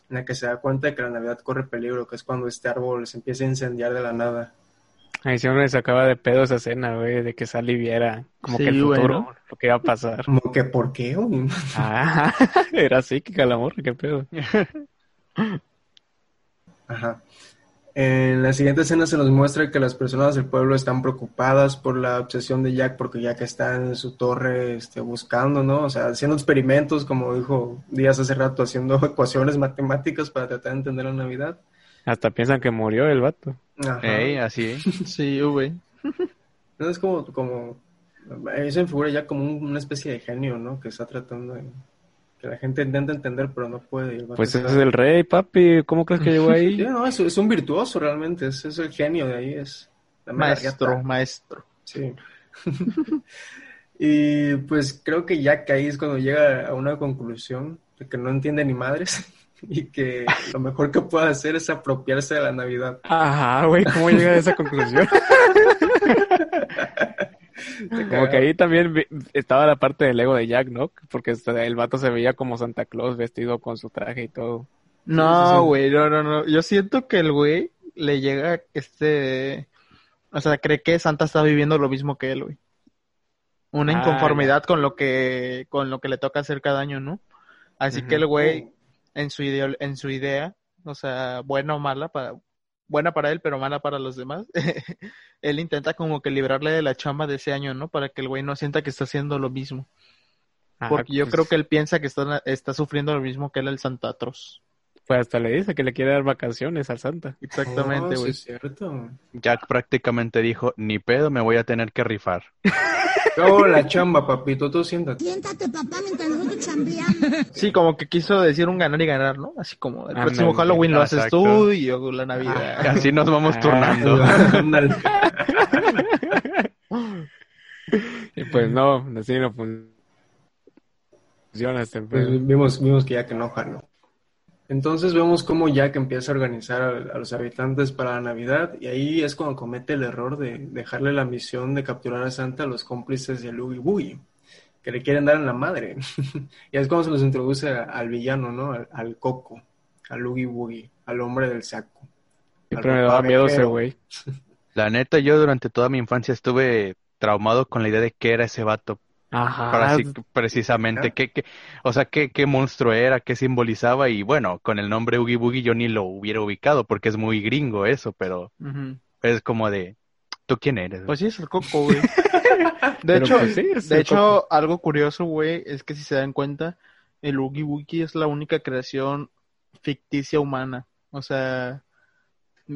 en la que se da cuenta de que la Navidad corre peligro, que es cuando este árbol se empieza a incendiar de la nada. Ahí siempre me sacaba de pedo esa escena, güey, de que Sally viera como Sí, que el futuro, bueno. lo que iba a pasar. Como que, ¿por qué? güey? Ah, era psíquica la morra, qué pedo. Ajá. En la siguiente escena se nos muestra que las personas del pueblo están preocupadas por la obsesión de Jack, porque Jack está en su torre este, buscando, ¿no? O sea, haciendo experimentos, como dijo Díaz hace rato, haciendo ecuaciones matemáticas para tratar de entender la Navidad. Hasta piensan que murió el vato. Ajá. Ey, así es. Sí, güey. No, es como, como, me figura ya como un- una especie de genio, ¿no? Que está tratando de, que la gente intenta entender, pero no puede. Pues ese es el rey, papi. ¿Cómo crees que llegó Sí, ahí? no, es, es un virtuoso realmente, es, es el genio de ahí, es la Maestro, maestro. Sí. y pues creo que Jack ahí es cuando llega a una conclusión de que no entiende ni madres y que lo mejor que puede hacer es apropiarse de la Navidad. Ajá, güey, ¿cómo llega a esa conclusión? Como que ahí también vi- estaba la parte del ego de Jack, ¿no? Porque hasta el vato se veía como Santa Claus vestido con su traje y todo. No, güey, no, no, no. Yo siento que el güey le llega este. O sea, cree que Santa está viviendo lo mismo que él, güey. Una Ah, inconformidad con lo que con lo que le toca hacer cada año, ¿no? Así que el güey en su idea, en su idea, o sea, buena o mala para buena para él, pero mala para los demás. él intenta como que librarle de la chamba de ese año, ¿no? Para que el güey no sienta que está haciendo lo mismo. Ajá, Porque yo pues, creo que él piensa que está, está sufriendo lo mismo que él el Santa Atroz. Pues hasta le dice que le quiere dar vacaciones al Santa. Exactamente, Oh, sí güey. es cierto. Jack prácticamente dijo, ni pedo, me voy a tener que rifar. Oh, la chamba, papito, tú siéntate. Siéntate, papá, mientras nosotros chambeamos. Sí, como que quiso decir un ganar y ganar, ¿no? Así como el Ándale, próximo Halloween lo haces exacto. tú y yo la Navidad. Así nos vamos Ah. turnando. Y pues no, así no funciona este Pues pedo. vimos, vimos que Jack enoja, ¿no? Entonces vemos cómo Jack empieza a organizar a, a los habitantes para la Navidad y ahí es cuando comete el error de dejarle la misión de capturar a Santa a los cómplices de Oogie Boogie, que le quieren dar en la madre. y es cuando se los introduce a- al villano, ¿no? Al, al Coco, al Oogie Boogie, al hombre del saco. Siempre me daba miedo ese güey. La neta, yo durante toda mi infancia estuve traumado con la idea de qué era ese vato. Ajá. Para así- precisamente, qué, qué, o sea, qué, qué monstruo era, qué simbolizaba. Y bueno, con el nombre Oogie Boogie yo ni lo hubiera ubicado porque es muy gringo eso, pero es como de, ¿tú quién eres? Pues sí, es el coco, güey. De hecho, pues sí, de hecho, algo curioso, güey, es que si se dan cuenta, el Oogie Boogie es la única creación ficticia humana. O sea,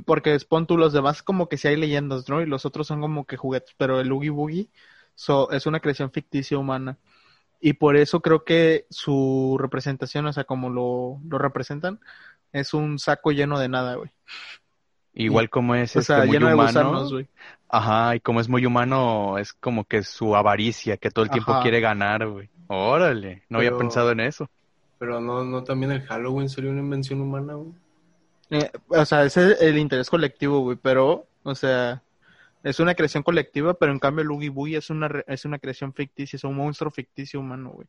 porque pon tú los demás como que sí hay leyendas, ¿no? Y los otros son como que juguetes, pero el Oogie Boogie so- es una creación ficticia humana. Y por eso creo que su representación, o sea, como lo, lo representan, es un saco lleno de nada, güey. Igual como es O este, sea, muy lleno de humano, gusanos, güey. ajá, y como es muy humano, es como que su avaricia, que todo el tiempo Ajá. quiere ganar, güey. Órale, no había pensado en eso. Pero no, no también el Halloween sería una invención humana, güey. Eh, o sea, ese es el interés colectivo, güey, pero, o sea, es una creación colectiva, pero en cambio el Oogie Boogie es una, re- es una creación ficticia, es un monstruo ficticio humano, güey.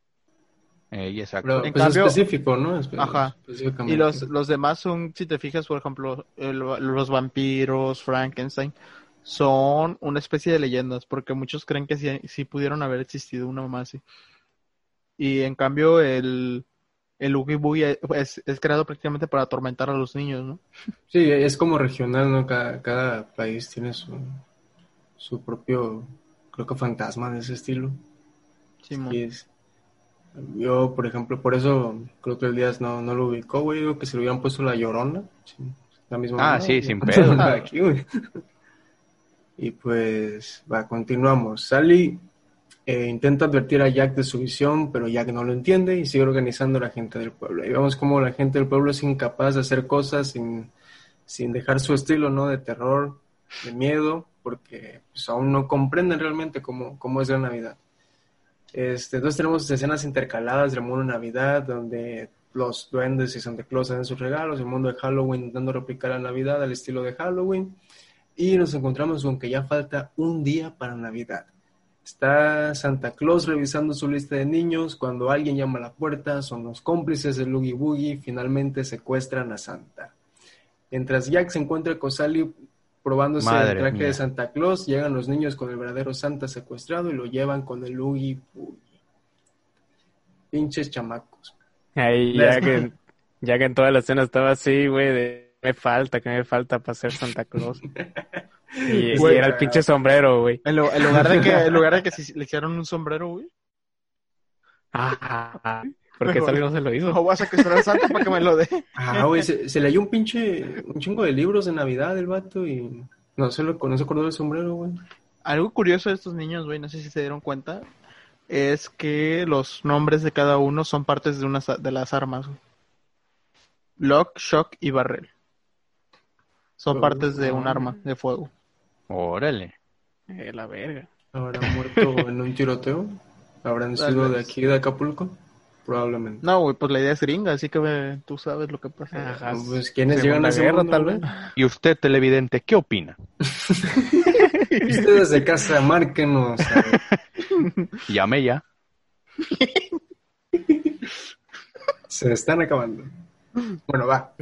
Ey, exacto. Pero En pues, cambio- específico, ¿no? Espe- Ajá. Y los, los demás son, si te fijas, por ejemplo, el- los vampiros, Frankenstein, son una especie de leyendas, porque muchos creen que sí, sí pudieron haber existido una mamá así. Y en cambio el, el Oogie Boogie es, es creado prácticamente para atormentar a los niños, ¿no? Sí, es como regional, ¿no? Cada, cada país tiene su, su propio, creo que fantasma de ese estilo. Y es- yo, por ejemplo, por eso creo que el Díaz no, no lo ubicó, güey. Digo que se le hubieran puesto la llorona. sí, la misma Ah, sí, sin pedo. nada aquí, güey. Y pues, va, continuamos. Sally eh, intenta advertir a Jack de su visión, pero Jack no lo entiende y sigue organizando a la gente del pueblo. Y vemos cómo la gente del pueblo es incapaz de hacer cosas sin, sin dejar su estilo, ¿no? De terror, de miedo, porque pues, aún no comprenden realmente cómo, cómo es la Navidad. Este, entonces tenemos escenas intercaladas del mundo de Navidad, donde los duendes y Santa Claus dan sus regalos, el mundo de Halloween intentando replicar la Navidad al estilo de Halloween, y nos encontramos con que ya falta un día para Navidad. Está Santa Claus revisando su lista de niños, cuando alguien llama a la puerta, son los cómplices del Oogie Boogie, finalmente secuestran a Santa. Mientras Jack se encuentra con Sally probándose Madre el traje mía. de Santa Claus, llegan los niños con el verdadero Santa secuestrado y lo llevan con el Boogie. Pinches chamacos. Ahí ya que, ya que en toda la escena estaba así, güey, de ¿qué me falta, que me falta para ser Santa Claus. Y, era el pinche sombrero, güey. En, lugar de que, en lugar de que si le hicieron un sombrero, güey. Ah, porque eso no se lo No hizo. voy a secuestrar a Santa para que me lo dé. Ah, güey, se, se le halló un pinche, un chingo de libros de Navidad el vato y no se lo, no se acordó del sombrero, güey. Algo curioso de estos niños, güey, no sé si se dieron cuenta, es que los nombres de cada uno son partes de unas de las armas. güey. Lock, Shock y Barrel. Son Oh, partes de un arma de fuego. Órale. Eh, la verga. ¿Habrán muerto en un tiroteo? ¿Habrán sido de aquí de Acapulco? Probablemente. No, güey, pues la idea es gringa, así que güey, tú sabes lo que pasa. Ajá. Pues, ¿quiénes llegan Segunda a ese guerra, mundo, tal vez. ¿Y usted, televidente, qué opina? Ustedes de casa, márquenos. Llame ya. Se están acabando. Bueno, va.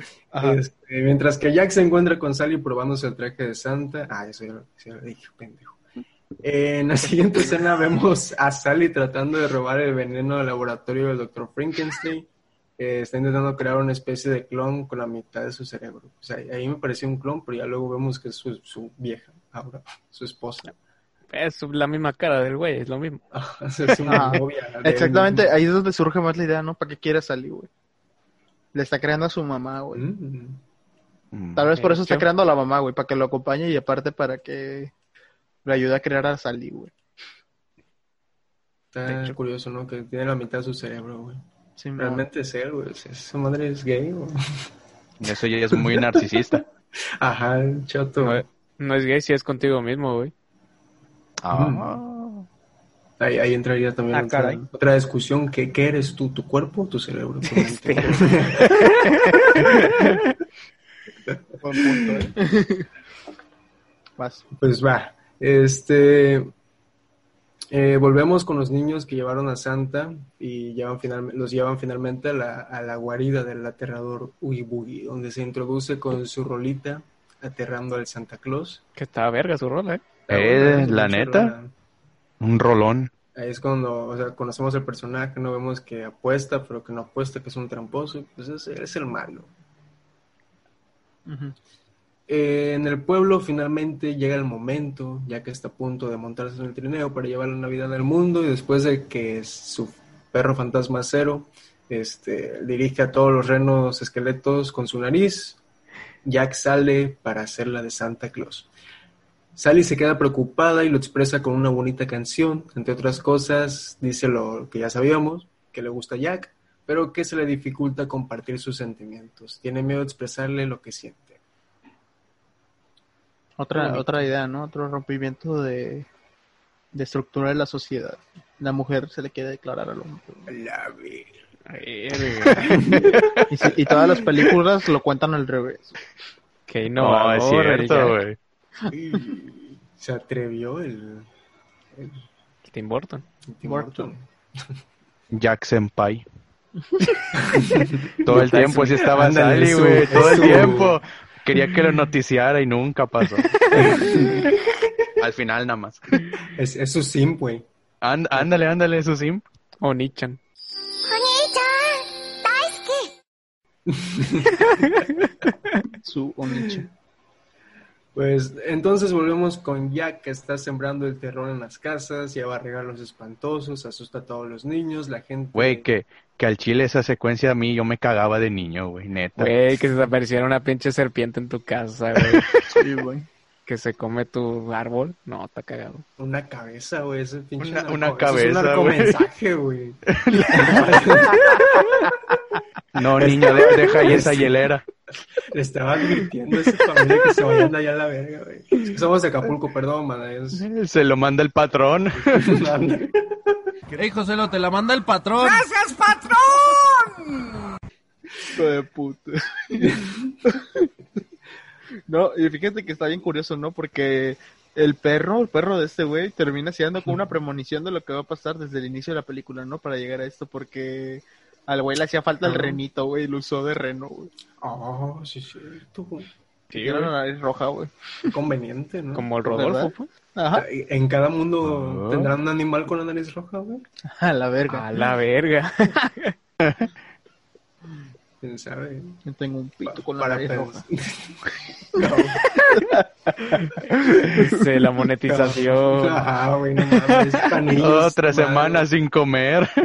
Este, mientras que Jack se encuentra con Sally probándose el traje de Santa. Ah, eso ya lo, ya lo dije, pendejo. Eh, en la siguiente escena vemos a Sally tratando de robar el veneno del laboratorio del Dr. Frankenstein. Eh, está intentando crear una especie de clon con la mitad de su cerebro. O sea, ahí me parecía un clon, pero ya luego vemos que es su, su vieja, ahora, su esposa. Es la misma cara del güey, es lo mismo. Ajá, es una Ah, novia Exactamente, ahí es donde surge más la idea, ¿no? ¿Para qué quiere salir, güey? Le está creando a su mamá, güey. Mm. Mm. Tal vez por De eso está creando a la mamá, güey, para que lo acompañe y aparte para que le ayude a crear a Sally, güey. Está hecho. curioso, ¿no? Que tiene la mitad de su cerebro, güey. Sí. Realmente es él, güey. Esa madre es gay, güey. Eso ya es muy narcisista. Ajá, el chato. No, no es gay si es contigo mismo, güey. Ah. Ahí, ahí entraría también Ah, otra, otra discusión. ¿Qué, ¿Qué eres tú? ¿Tu cuerpo o tu cerebro? Tu mente? Buen punto, ¿eh? Vas. pues va. Este. eh, volvemos con los niños que llevaron a Santa y llevan finalmente, los llevan finalmente a la, a la guarida del aterrador Boogie, donde se introduce con su rolita aterrando al Santa Claus. Que está verga su rola, eh. Eh, ¿la neta? rola. Un rolón. Ahí es cuando, o sea, conocemos el personaje, no vemos que apuesta, pero que no apuesta, que es un tramposo, pues es, es el malo. Ujú. Eh, en el pueblo finalmente llega el momento, ya que está a punto de montarse en el trineo para llevar la Navidad al mundo, y después de que su perro fantasma cero este, dirige a todos los renos esqueletos con su nariz, Jack sale para hacer la de Santa Claus. Sally se queda preocupada y lo expresa con una bonita canción. Entre otras cosas, dice lo que ya sabíamos, que le gusta Jack, pero que se le dificulta compartir sus sentimientos. Tiene miedo de expresarle lo que siente. Otra, Bonito. otra idea, ¿no? Otro rompimiento de, de estructura de la sociedad. La mujer se le quiere declarar al hombre. La. Y, si- y todas las películas lo cuentan al revés. Que No, innovador, es cierto, Jack. güey. Se atrevió el, el Tim Burton. Tim Burton. Jack Senpai. Todo el tiempo sí estaba Sally, su- güey. Todo el tiempo. Quería que lo mm. noticiara y nunca pasó. Al final nada más. Es, es su simp, güey. And, ándale, ándale, es su simp. O Nichan. su Onichan. Pues entonces volvemos con Jack que está sembrando el terror en las casas, ya lleva regalos espantosos, asusta a todos los niños, la gente... Güey, que, que al chile esa secuencia a mí yo me cagaba de niño, güey, neta. Güey, que se te apareciera una pinche serpiente en tu casa, güey. Sí, güey. que se come tu árbol. No, está cagado. Una cabeza, güey, ese pinche... Una- narco- una eso cabeza, Es un narcomensaje, güey. No, niño, de- deja ahí esa hielera. Le estaba advirtiendo a esa familia que se vayan allá a la verga, güey. Es que somos de Acapulco, perdón, man. Es... Se lo manda el patrón. Ey, Joselo, te la manda el patrón. ¡Gracias, patrón! Hijo de puta. No, y fíjate que está bien curioso, ¿no? Porque el perro, el perro de este güey, termina siendo como una premonición de lo que va a pasar desde el inicio de la película, ¿no? Para llegar a esto, porque al güey le hacía falta el Ajá. renito, güey, y lo usó de reno, güey. Oh, sí, cierto, güey. Sí, Era una nariz roja, güey. Qué conveniente, ¿no? Como el Rodolfo, ¿Verdad? pues. Ajá. En cada mundo Ah. tendrán un animal con la nariz roja, güey. A la verga. A la verga. ¿Quién sabe? Yo tengo un pito con la Para nariz roja. La monetización. Ah, güey, no mames. panillos, Otra madre. semana sin comer.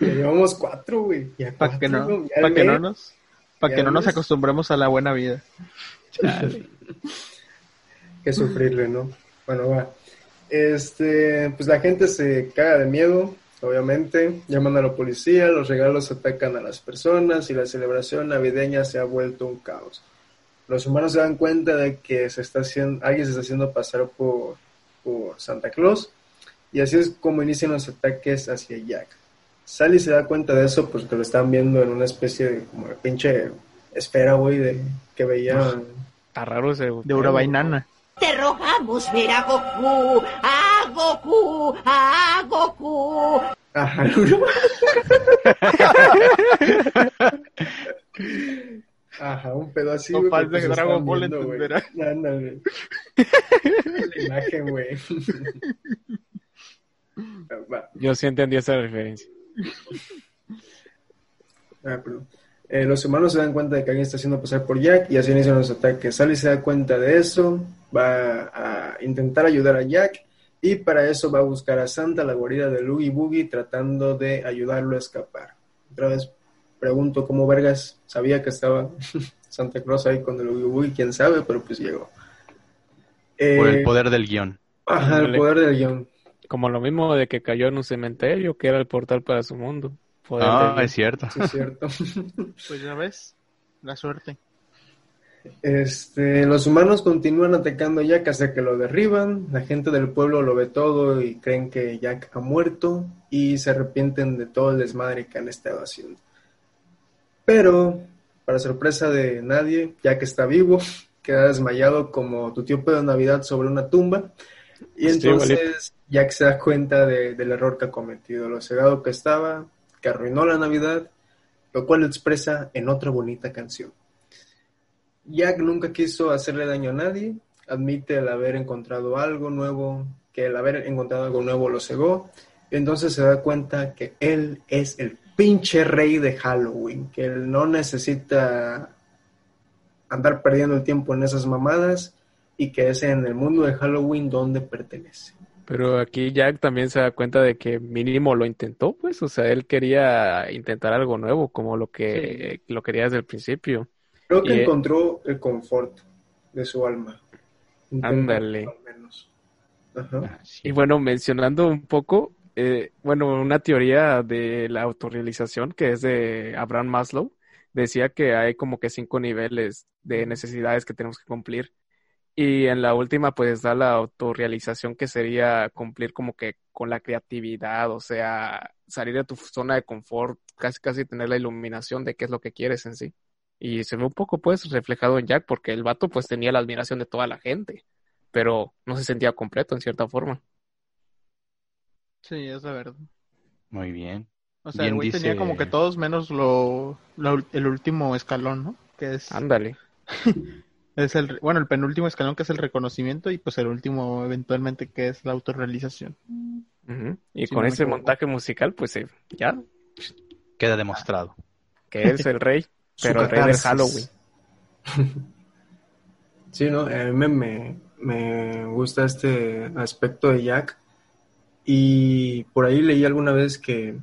Ya llevamos cuatro, güey. Para que no, ya que no nos, para que no nos acostumbremos a la buena vida. que sufrirle, ¿no? Bueno, va. Este, pues la gente se caga de miedo, obviamente. Llaman a la policía, los regalos atacan a las personas y la celebración navideña se ha vuelto un caos. Los humanos se dan cuenta de que se está haciendo, alguien se está haciendo pasar por, por Santa Claus y así es como inician los ataques hacia Jack. Sally se da cuenta de eso porque lo están viendo en una especie de como de pinche esfera, güey, de que veían Está raro ese. De Urabainana. Te rogamos ver a Goku, a Goku, a Goku. Ajá. Ajá, un pedo así. No falta que Dragon Ball entenderá. Ándale. La imagen, güey. Yo sí entendí esa referencia. Ah. Eh, los humanos se dan cuenta de que alguien está haciendo pasar por Jack y así inician los ataques. Sally se da cuenta de eso, va a intentar ayudar a Jack y para eso va a buscar a Santa, la guarida de Loogie Boogie, tratando de ayudarlo a escapar. Otra vez pregunto cómo Vergas sabía que estaba Santa Claus ahí con el Oogie Boogie, quién sabe, pero pues llegó. Eh, Por el poder del guion. Ajá, el poder del guion. Como lo mismo de que cayó en un cementerio, que era el portal para su mundo. Poder Ah, del- es cierto. Sí, es cierto. Pues ya ves, la suerte. Este, los humanos continúan atacando a Jack hasta que lo derriban. La gente del pueblo lo ve todo y creen que Jack ha muerto y se arrepienten de todo el desmadre que han estado haciendo. Pero, para sorpresa de nadie, Jack está vivo, queda desmayado como tu tío Pedro Navidad sobre una tumba. Y entonces Jack se da cuenta de- del error que ha cometido, lo cegado que estaba, que arruinó la Navidad, lo cual lo expresa en otra bonita canción. Jack nunca quiso hacerle daño a nadie, admite el haber encontrado algo nuevo, que el haber encontrado algo nuevo lo cegó, y entonces se da cuenta que él es el pinche rey de Halloween, que él no necesita andar perdiendo el tiempo en esas mamadas y que es en el mundo de Halloween donde pertenece. Pero aquí Jack también se da cuenta de que mínimo lo intentó, pues, o sea, él quería intentar algo nuevo, como lo que lo quería desde el principio. Creo que Y- encontró el confort de su alma. Ándale. Ajá. Y bueno, mencionando un poco, eh, bueno, una teoría de la autorrealización que es de Abraham Maslow, decía que hay como que cinco niveles de necesidades que tenemos que cumplir. Y en la última, pues está la autorrealización que sería cumplir como que con la creatividad, o sea, salir de tu zona de confort, casi casi tener la iluminación de qué es lo que quieres en sí. Y se ve un poco pues reflejado en Jack, porque el vato pues tenía la admiración de toda la gente, pero no se sentía completo en cierta forma. Sí, es la verdad. Muy bien. O sea, Bien el güey tenía como que todos menos lo, lo- el último escalón, ¿no? Que es, Ándale. es el, bueno, el penúltimo escalón que es el reconocimiento y pues el último eventualmente que es la autorrealización. Y Sí, con no ese montaje musical, pues eh, ya. Queda demostrado. Que es el rey, pero el rey del. Halloween. Sí, ¿no? A mí me, me, me gusta este aspecto de Jack. Y por ahí leí alguna vez que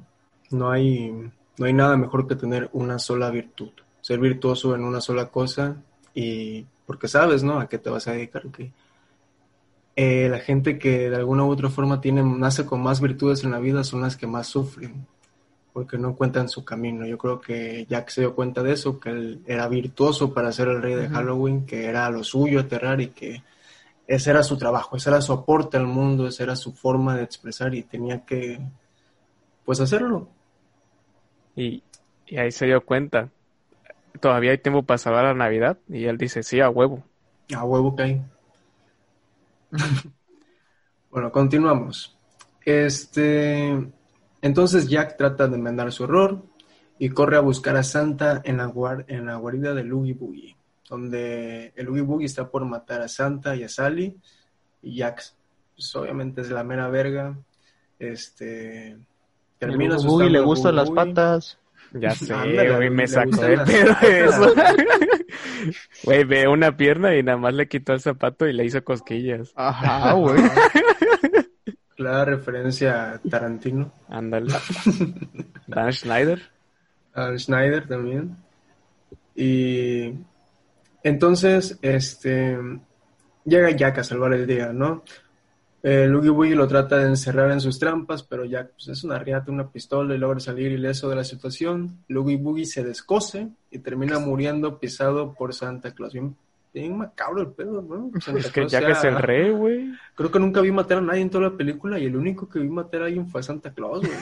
no hay, no hay nada mejor que tener una sola virtud. Ser virtuoso en una sola cosa y porque sabes, ¿no? A qué te vas a dedicar. que eh, la gente que de alguna u otra forma tiene, nace con más virtudes en la vida son las que más sufren porque no encuentran su camino. Yo creo que Jack se dio cuenta de eso, que él era virtuoso para ser el rey de Halloween, que era lo suyo aterrar y que ese era su trabajo, ese era su aporte al mundo, esa era su forma de expresar y tenía que, pues, hacerlo. Y, y ahí se dio cuenta. Todavía hay tiempo para salvar la Navidad. Y él dice, sí, a huevo. A huevo que hay. bueno, continuamos. Este, entonces Jack trata de enmendar su error y corre a buscar a Santa en la, guar- en la guarida de Oogie Boogie, donde el Oogie Boogie está por matar a Santa y a Sally y Jack, pues, obviamente es la mera verga. Este, termina El Boogie le gustan Oogie las patas. Ya sé, güey, me sacó de pedo eso. Güey, ve una pierna y nada más le quitó el zapato y le hizo cosquillas. Ajá, güey. Clara referencia a Tarantino. Ándale. Dan Schneider. a Schneider también. Y entonces, este, llega Jack a salvar el día, ¿no? El Oogie Boogie lo trata de encerrar en sus trampas, pero Jack pues, es una riata, una pistola y logra salir ileso de la situación. Oogie Boogie se descose y termina muriendo pisado por Santa Claus. Bien, bien macabro el pedo, ¿no? Santa Es que Claus Jack era- es el rey, güey. Creo que nunca vi matar a nadie en toda la película y el único que vi matar a alguien fue a Santa Claus, güey.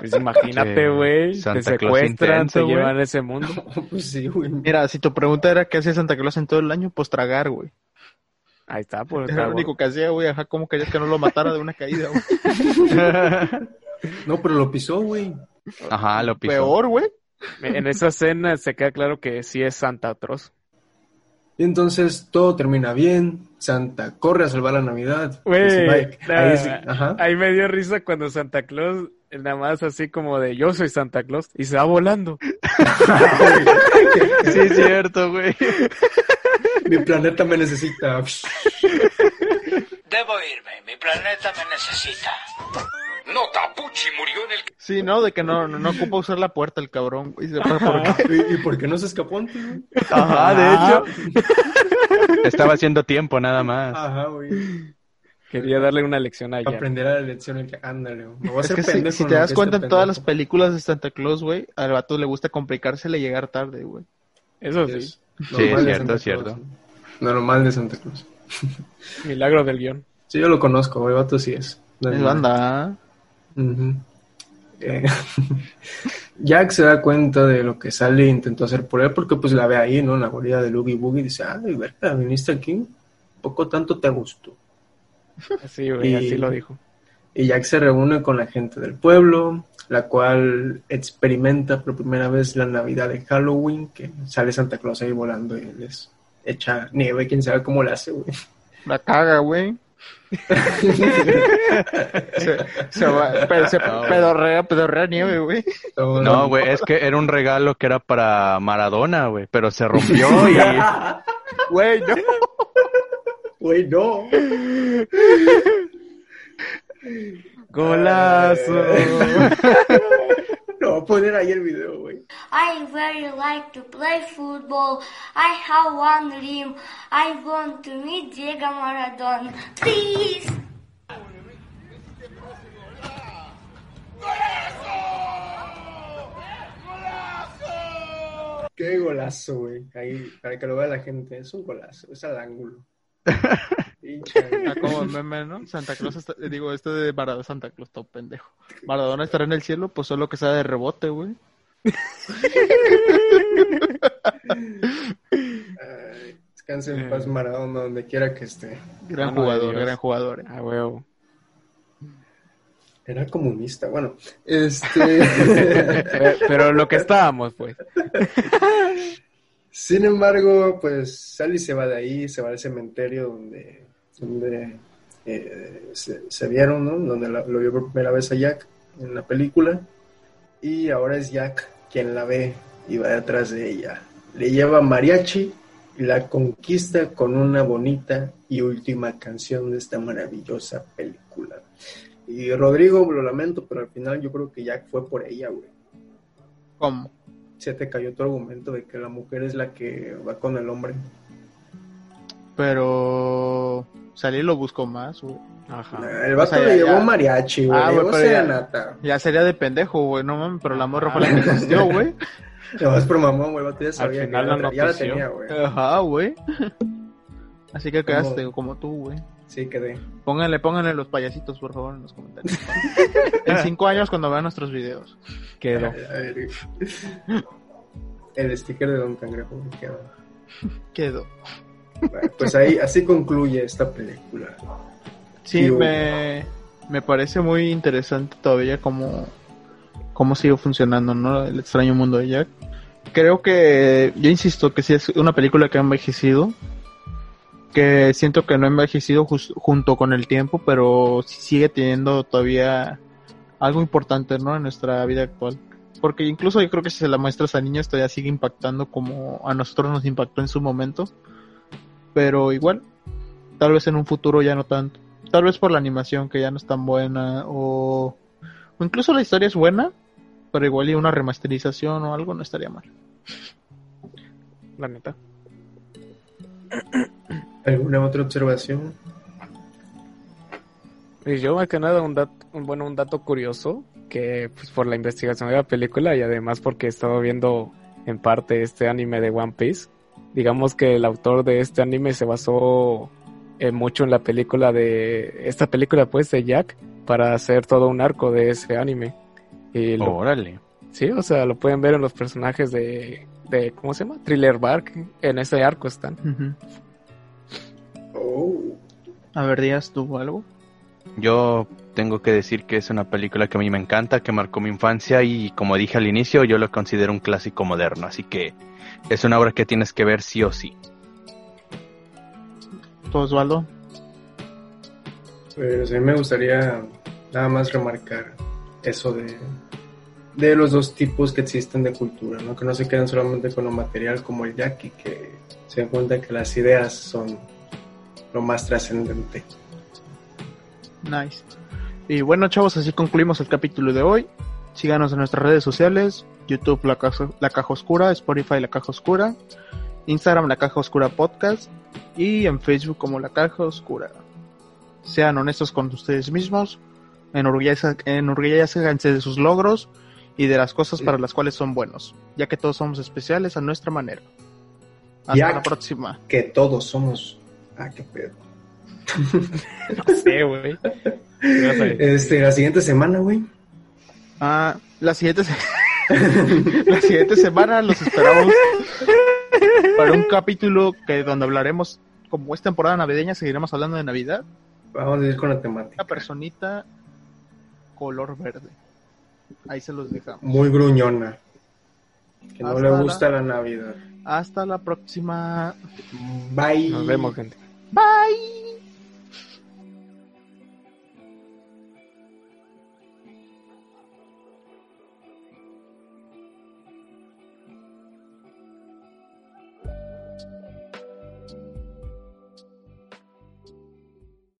Pues imagínate, Sí, güey. Te Santa Claus secuestran, te llevan a ese mundo. pues sí, güey. Mira, si tu pregunta era qué hacía Santa Claus en todo el año, pues tragar, güey. Ahí está, pues. Era lo único que hacía, güey. Ajá, ¿cómo querías que no lo matara de una caída, güey? No, pero lo pisó, güey. Ajá, lo pisó. Peor, güey. En esa escena se queda claro que sí es Santa Atroz. Y entonces todo termina bien. Santa corre a salvar la Navidad. Mike, nah, ahí sí, ajá. ahí me dio risa cuando Santa Claus, eh, nada más así como de yo soy Santa Claus, y se va volando. Sí, es cierto, güey. Mi planeta me necesita. Debo irme, mi planeta me necesita. No, Tapuchi murió en el... Sí, ¿no? De que no, no, no ocupa usar la puerta el cabrón, güey. ¿Por qué? ¿Y, y por qué no se escapó antes? güey? Ajá, de hecho. Estaba haciendo tiempo nada más. Ajá, güey. Quería darle una lección a. Aprender a la lección. y que, Ándale, güey. Me voy a Es hacer que si, pendejo si en te das cuenta este en todas las películas de Santa Claus, güey, al vato le gusta complicársele y llegar tarde, güey. Eso sí, Sí, es cierto, es cierto. Claus, ¿no? Normal de Santa Cruz. milagro del guion. Sí, yo lo conozco, el vato sí es. Es banda. Eh, Jack se da cuenta de lo que Sally intentó hacer por él porque pues la ve ahí, ¿no? En la guarida de Oogie Boogie y dice, ay, verga, viniste aquí, poco tanto te gustó. Así, güey, Y- así lo dijo. Y Jack se reúne con la gente del pueblo, la cual experimenta por primera vez la Navidad de Halloween, que sale Santa Claus ahí volando y les echa nieve, quién sabe cómo lo hace, güey. La caga, güey. Se, se va, pe- se pedorrea, pedorrea nieve, güey. No, güey, es que era un regalo que era para Maradona, güey, pero se rompió y Güey, no. Güey, no. Golazo. Poner ahí el video, güey. I very like to play football. I have one dream. I want to meet Diego Maradona. Please. Qué golazo, güey. Ahí, para que lo vea la gente. Es un golazo. Es al ángulo. Pinche como el meme, ¿no? Santa Claus, está- eh, digo, este de Maradona, Santa Claus, todo pendejo. Maradona estará en el cielo, pues solo que sea de rebote, güey. Descanse en paz Maradona donde quiera que esté. Gran Mano jugador, gran jugador. eh. Ah, huevo. Era comunista. Bueno, este. Pero, pero lo que estábamos, pues. Sin embargo, pues Sally se va de ahí, se va al cementerio donde, donde eh, se, se vieron, ¿no? Donde la- lo vio por primera vez a Jack en la película. y ahora es Jack quien la ve y va detrás de ella. Le lleva mariachi y la conquista con una bonita y última canción de esta maravillosa película. Y Rodrigo, lo lamento, pero al final yo creo que Jack fue por ella, güey. ¿Cómo? Se te cayó tu argumento de que la mujer es la que va con el hombre. Pero salí lo buscó más, güey. Ajá. El vato O sea, le ya- llevó ya- mariachi, güey. Ah, güey, llevó pero ya- serenata. Ya sería de pendejo, güey, no mames, pero la morra fue la que existió, güey. Lo vas por mamón, güey. el vato ya sabía final que la la, ya la tenía, güey. Ajá, güey. Así que quedaste como tú, güey. Sí, quedé. Pónganle, pónganle los payasitos, por favor, en los comentarios. en cinco años cuando vean nuestros videos. Quedó. A ver, El sticker de Don Cangrejo me queda. Quedó. Pues ahí, así concluye esta película. Sí, me, me parece muy interesante todavía cómo, cómo sigue funcionando, ¿no? El extraño mundo de Jack. Creo que, yo insisto que sí es una película que ha envejecido, que siento que no ha envejecido jus- junto con el tiempo, pero sigue teniendo todavía algo importante, ¿no? En nuestra vida actual. Porque incluso yo creo que si se la muestras a niños todavía sigue impactando como a nosotros nos impactó en su momento. Pero igual, tal vez en un futuro ya no tanto. Tal vez por la animación que ya no es tan buena o, o incluso la historia es buena, pero igual y una remasterización o algo no estaría mal. La neta. ¿Alguna otra observación? Y yo más que nada un dato, un, bueno, un dato curioso que pues por la investigación de la película y además porque he estado viendo en parte este anime de One Piece, digamos que el autor de este anime se basó eh, mucho en la película de esta película pues de Jack para hacer todo un arco de ese anime. Y lo, Órale. sí, o sea, lo pueden ver en los personajes de, de ¿cómo se llama? Thriller Bark, en ese arco están. Oh. A ver, Díaz, ¿tuvo algo? Yo tengo que decir que es una película que a mí me encanta, que marcó mi infancia y como dije al inicio, yo lo considero un clásico moderno, así que es una obra que tienes que ver sí o sí. ¿Tú, Osvaldo? Pues a mí me gustaría nada más remarcar eso de, de los dos tipos que existen de cultura, ¿no? que no se quedan solamente con lo material como el yaqui, que se dan cuenta que las ideas son lo más trascendente. Nice. Y bueno, chavos, así concluimos el capítulo de hoy. Síganos en nuestras redes sociales: YouTube, La Caja, la Caja Oscura, Spotify, La Caja Oscura, Instagram, La Caja Oscura Podcast y en Facebook como La Caja Oscura. Sean honestos con ustedes mismos, enorgullezca- enorgullezcanse de sus logros y de las cosas para las cuales son buenos, ya que todos somos especiales a nuestra manera. Hasta Ya la próxima. Que todos somos... Ah, qué pedo. No sé, güey. Este, la siguiente semana, güey. Ah, la siguiente, se- la siguiente semana los esperamos para un capítulo que donde hablaremos, como es temporada navideña, seguiremos hablando de Navidad. Vamos a ir con la temática. Una personita color verde. Ahí se los dejamos. Muy gruñona. Que no Hasta le la- gusta la Navidad. Hasta la próxima. Bye. Nos vemos, gente. Bye.